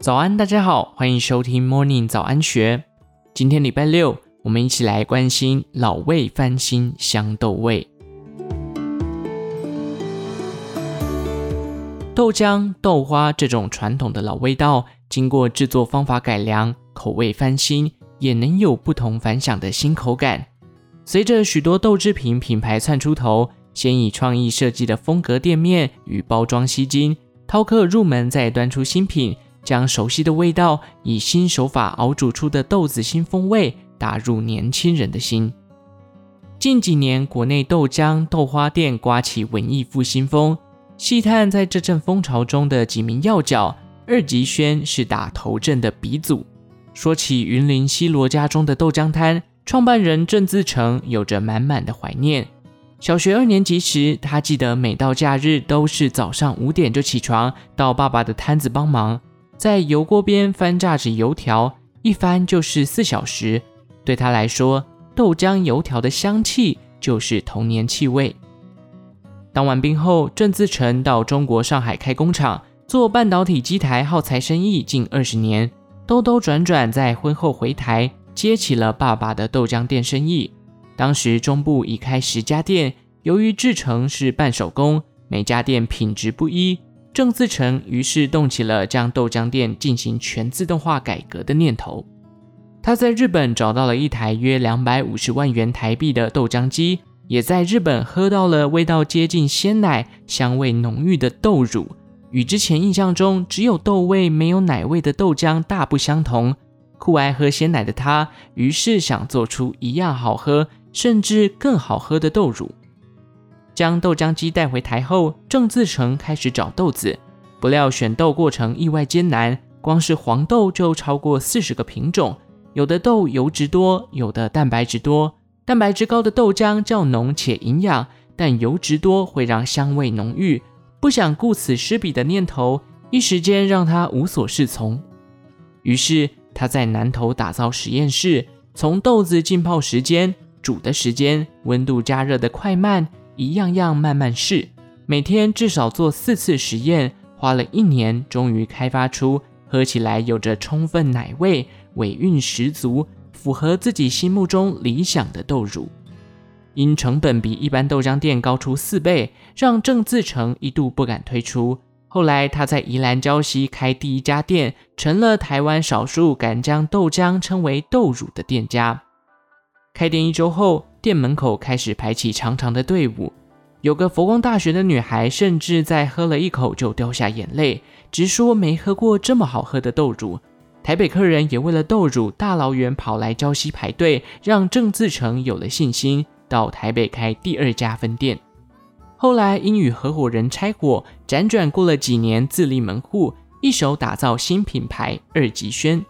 早安，大家好，欢迎收听 Morning 早安学。今天礼拜六，我们一起来关心老味翻新香豆味。豆浆、豆花这种传统的老味道，经过制作方法改良，口味翻新，也能有不同凡响的新口感。随着许多豆制品品牌窜出头，先以创意设计的风格店面与包装吸睛，饕客入门，再端出新品。将熟悉的味道以新手法熬煮出的豆子新风味打入年轻人的心。近几年，国内豆浆、豆花店刮起文艺复兴风。细探在这阵风潮中的几名要角，二级轩是打头阵的鼻祖。说起云林西螺家中的豆浆摊，创办人郑自成有着满满的怀念。小学二年级时，他记得每到假日都是早上五点就起床，到爸爸的摊子帮忙。在油锅边翻炸着油条，一翻就是四小时。对他来说，豆浆油条的香气就是童年气味。当完兵后，郑自成到中国上海开工厂，做半导体机台耗材生意近二十年。兜兜转转，在婚后回台，接起了爸爸的豆浆店生意。当时中部已开十家店，由于制成是半手工，每家店品质不一。郑自成于是动起了将豆浆店进行全自动化改革的念头。他在日本找到了一台约两百五十万元台币的豆浆机，也在日本喝到了味道接近鲜奶、香味浓郁的豆乳，与之前印象中只有豆味没有奶味的豆浆大不相同。酷爱喝鲜奶的他，于是想做出一样好喝，甚至更好喝的豆乳。将豆浆机带回台后，郑自成开始找豆子，不料选豆过程意外艰难，光是黄豆就超过四十个品种，有的豆油脂多，有的蛋白质多。蛋白质高的豆浆较浓且营养，但油脂多会让香味浓郁。不想顾此失彼的念头，一时间让他无所适从。于是他在南头打造实验室，从豆子浸泡时间、煮的时间、温度加热的快慢。一样样慢慢试，每天至少做四次实验，花了一年，终于开发出喝起来有着充分奶味、尾韵十足、符合自己心目中理想的豆乳。因成本比一般豆浆店高出四倍，让郑自成一度不敢推出。后来他在宜兰礁溪开第一家店，成了台湾少数敢将豆浆称为豆乳的店家。开店一周后，店门口开始排起长长的队伍，有个佛光大学的女孩甚至在喝了一口就掉下眼泪，直说没喝过这么好喝的豆乳。台北客人也为了豆乳大老远跑来礁溪排队，让郑自成有了信心，到台北开第二家分店。后来因与合伙人拆伙，辗转过了几年，自立门户，一手打造新品牌二级轩，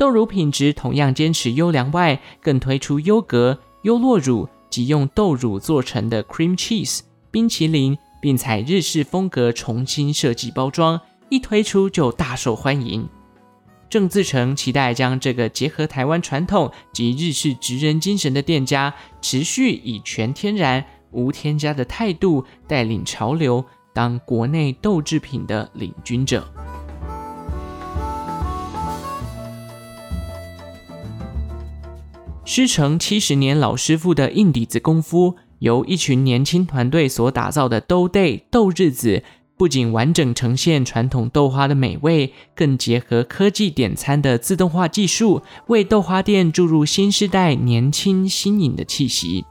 豆乳品质同样坚持优良外，更推出优格。优酪乳及用豆乳做成的 cream cheese 冰淇淋，并采日式风格重新设计包装，一推出就大受欢迎。郑自成期待将这个结合台湾传统及日式职人精神的店家，持续以全天然、无添加的态度带领潮流，当国内豆制品的领军者。师承七十年老师傅的硬底子功夫，由一群年轻团队所打造的豆 day 豆日子，不仅完整呈现传统豆花的美味，更结合科技点餐的自动化技术，为豆花店注入新时代年轻新颖的气息。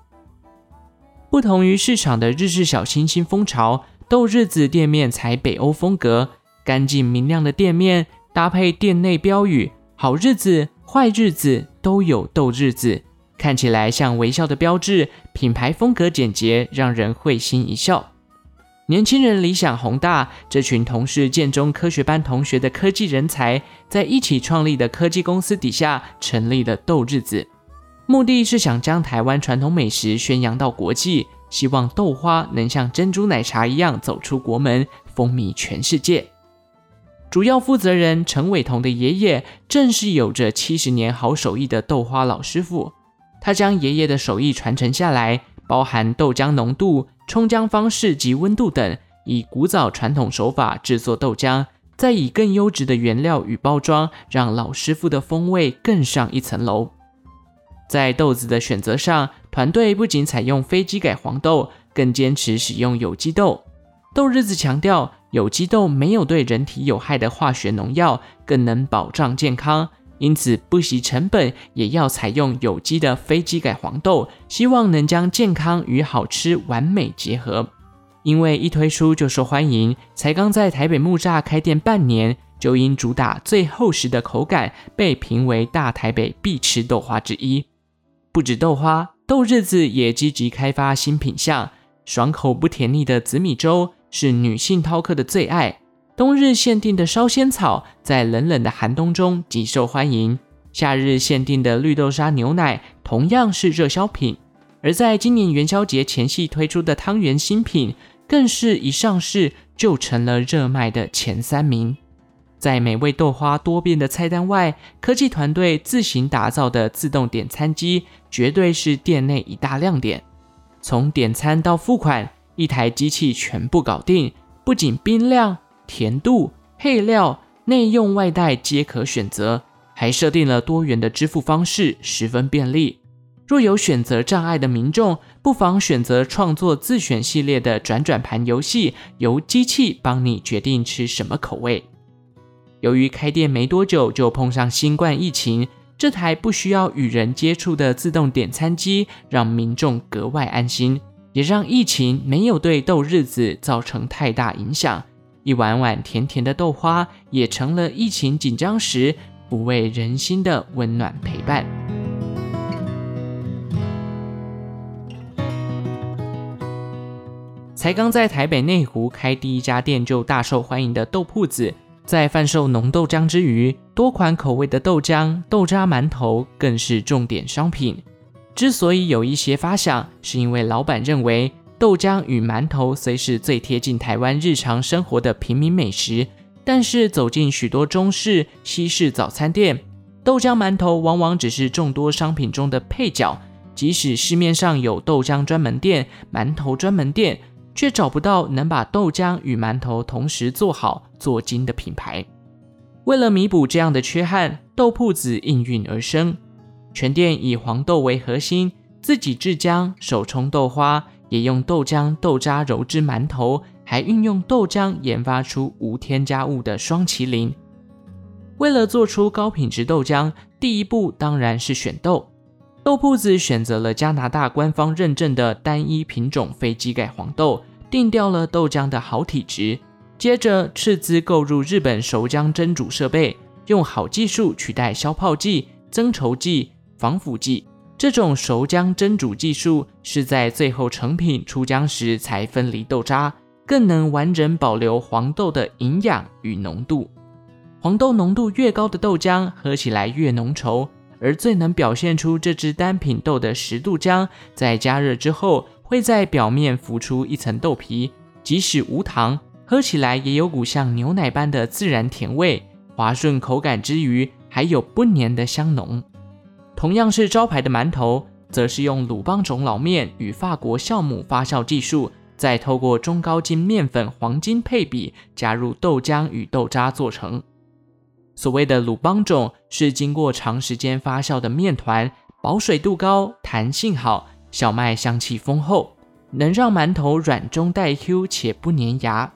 不同于市场的日式小清新风潮，豆日子店面采北欧风格，干净明亮的店面搭配店内标语“好日子”。坏日子都有豆日子，看起来像微笑的标志，品牌风格简洁，让人会心一笑。年轻人理想宏大，这群同是建中科学班同学的科技人才，在一起创立的科技公司底下成立了豆日子，目的是想将台湾传统美食宣扬到国际，希望豆花能像珍珠奶茶一样走出国门，风靡全世界。主要负责人陈伟彤的爷爷正是有着七十年好手艺的豆花老师傅，他将爷爷的手艺传承下来，包含豆浆浓度、冲浆方式及温度等，以古早传统手法制作豆浆，再以更优质的原料与包装，让老师傅的风味更上一层楼。在豆子的选择上，团队不仅采用非机改黄豆，更坚持使用有机豆。豆日子强调，有机豆没有对人体有害的化学农药，更能保障健康。因此，不惜成本也要采用有机的非基改黄豆，希望能将健康与好吃完美结合。因为一推出就受欢迎，才刚在台北木栅开店半年，就因主打最厚实的口感，被评为大台北必吃豆花之一。不止豆花，豆日子也积极开发新品项。爽口不甜腻的紫米粥是女性饕客的最爱。冬日限定的烧仙草在冷冷的寒冬中极受欢迎。夏日限定的绿豆沙牛奶同样是热销品。而在今年元宵节前夕推出的汤圆新品，更是一上市就成了热卖的前三名。在美味豆花多变的菜单外，科技团队自行打造的自动点餐机绝对是店内一大亮点。从点餐到付款，一台机器全部搞定。不仅冰量、甜度、配料、内用外带皆可选择，还设定了多元的支付方式，十分便利。若有选择障碍的民众，不妨选择创作自选系列的转转盘游戏，由机器帮你决定吃什么口味。由于开店没多久就碰上新冠疫情，这台不需要与人接触的自动点餐机让民众格外安心，也让疫情没有对豆日子造成太大影响。一碗碗甜甜的豆花也成了疫情紧张时抚慰人心的温暖陪伴。才刚在台北内湖开第一家店就大受欢迎的豆铺子。在贩售浓豆浆之余，多款口味的豆浆、豆渣馒头更是重点商品。之所以有一些发想，是因为老板认为豆浆与馒头虽是最贴近台湾日常生活的平民美食，但是走进许多中式、西式早餐店，豆浆馒头往往只是众多商品中的配角。即使市面上有豆浆专门店、馒头专门店。却找不到能把豆浆与馒头同时做好做精的品牌。为了弥补这样的缺憾，豆铺子应运而生。全店以黄豆为核心，自己制浆、手冲豆花，也用豆浆、豆渣揉制馒头，还运用豆浆研发出无添加物的双麒麟。为了做出高品质豆浆，第一步当然是选豆。豆铺子选择了加拿大官方认证的单一品种非机改黄豆。定调了豆浆的好体质，接着斥资购入日本熟浆蒸煮设备，用好技术取代消泡剂、增稠剂、防腐剂。这种熟浆蒸煮技术是在最后成品出浆时才分离豆渣，更能完整保留黄豆的营养与浓度。黄豆浓度越高的豆浆，喝起来越浓稠，而最能表现出这支单品豆的十度浆，在加热之后。会在表面浮出一层豆皮，即使无糖，喝起来也有股像牛奶般的自然甜味，滑顺口感之余，还有不粘的香浓。同样是招牌的馒头，则是用鲁邦种老面与法国酵母发酵技术，再透过中高筋面粉黄金配比，加入豆浆与豆渣做成。所谓的鲁邦种，是经过长时间发酵的面团，保水度高，弹性好。小麦香气丰厚，能让馒头软中带 Q 且不粘牙。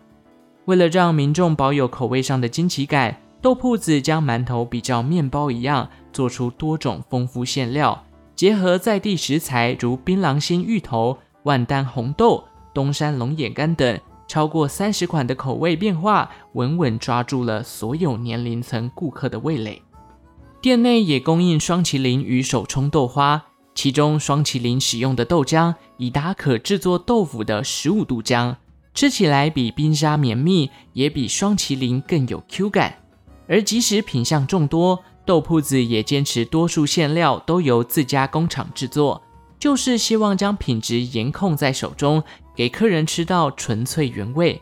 为了让民众保有口味上的惊奇感，豆铺子将馒头比较面包一样，做出多种丰富馅料，结合在地食材如槟榔心芋头、万丹红豆、东山龙眼干等，超过三十款的口味变化，稳稳抓住了所有年龄层顾客的味蕾。店内也供应双麒麟与手冲豆花。其中双麒麟使用的豆浆，已达可制作豆腐的十五度浆，吃起来比冰沙绵密，也比双麒麟更有 Q 感。而即使品相众多，豆铺子也坚持多数馅料都由自家工厂制作，就是希望将品质严控在手中，给客人吃到纯粹原味。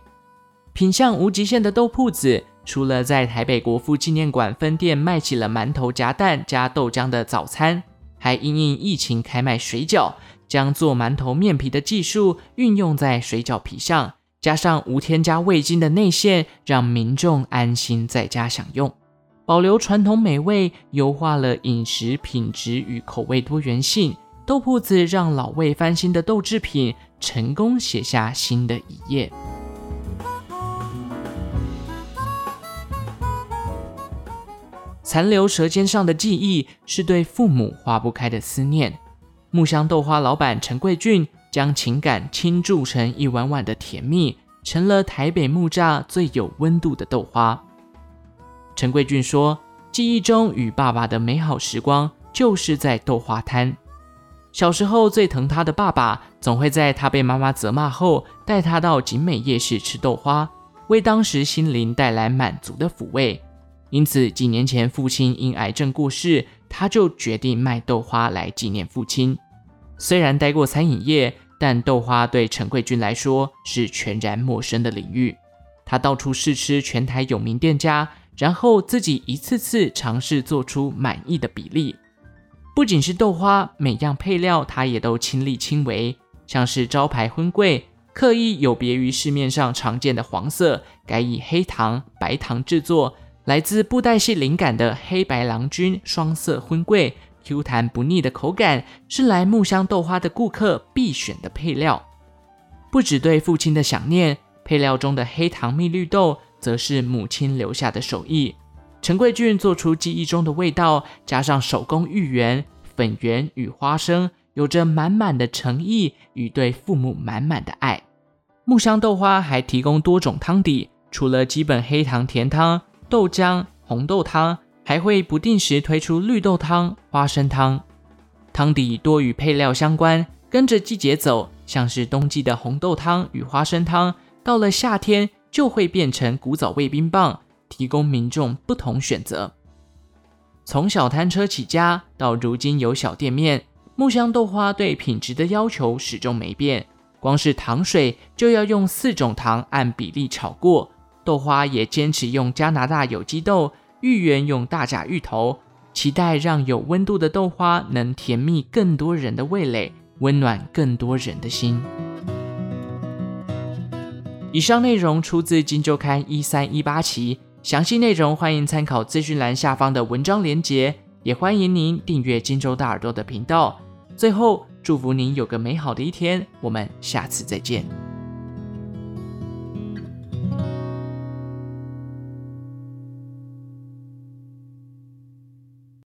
品相无极限的豆铺子，除了在台北国父纪念馆分店卖起了馒头夹蛋加豆浆的早餐。还因应疫情开卖水饺，将做馒头面皮的技术运用在水饺皮上，加上无添加味精的内馅，让民众安心在家享用，保留传统美味，优化了饮食品质与口味多元性。豆铺子让老味翻新的豆制品成功写下新的一页。残留舌尖上的记忆，是对父母化不开的思念。木香豆花老板陈贵俊将情感倾注成一碗碗的甜蜜，成了台北木栅最有温度的豆花。陈贵俊说：“记忆中与爸爸的美好时光，就是在豆花摊。小时候最疼他的爸爸，总会在他被妈妈责骂后，带他到景美夜市吃豆花，为当时心灵带来满足的抚慰。因此，几年前父亲因癌症过世。”他就决定卖豆花来纪念父亲。虽然待过餐饮业，但豆花对陈贵君来说是全然陌生的领域。他到处试吃全台有名店家，然后自己一次次尝试做出满意的比例。不仅是豆花，每样配料他也都亲力亲为。像是招牌荤桂，刻意有别于市面上常见的黄色，改以黑糖、白糖制作。来自布袋戏灵感的黑白郎君双色荤桂，Q 弹不腻的口感是来木香豆花的顾客必选的配料。不只对父亲的想念，配料中的黑糖蜜绿豆则是母亲留下的手艺。陈贵俊做出记忆中的味道，加上手工芋圆、粉圆与花生，有着满满的诚意与对父母满满的爱。木香豆花还提供多种汤底，除了基本黑糖甜汤。豆浆、红豆汤还会不定时推出绿豆汤、花生汤，汤底多与配料相关，跟着季节走，像是冬季的红豆汤与花生汤，到了夏天就会变成古早味冰棒，提供民众不同选择。从小摊车起家到如今有小店面，木香豆花对品质的要求始终没变，光是糖水就要用四种糖按比例炒过。豆花也坚持用加拿大有机豆，芋圆用大甲芋头，期待让有温度的豆花能甜蜜更多人的味蕾，温暖更多人的心。以上内容出自《今周刊》一三一八期，详细内容欢迎参考资讯栏下方的文章连结，也欢迎您订阅今周大耳朵的频道。最后，祝福您有个美好的一天，我们下次再见。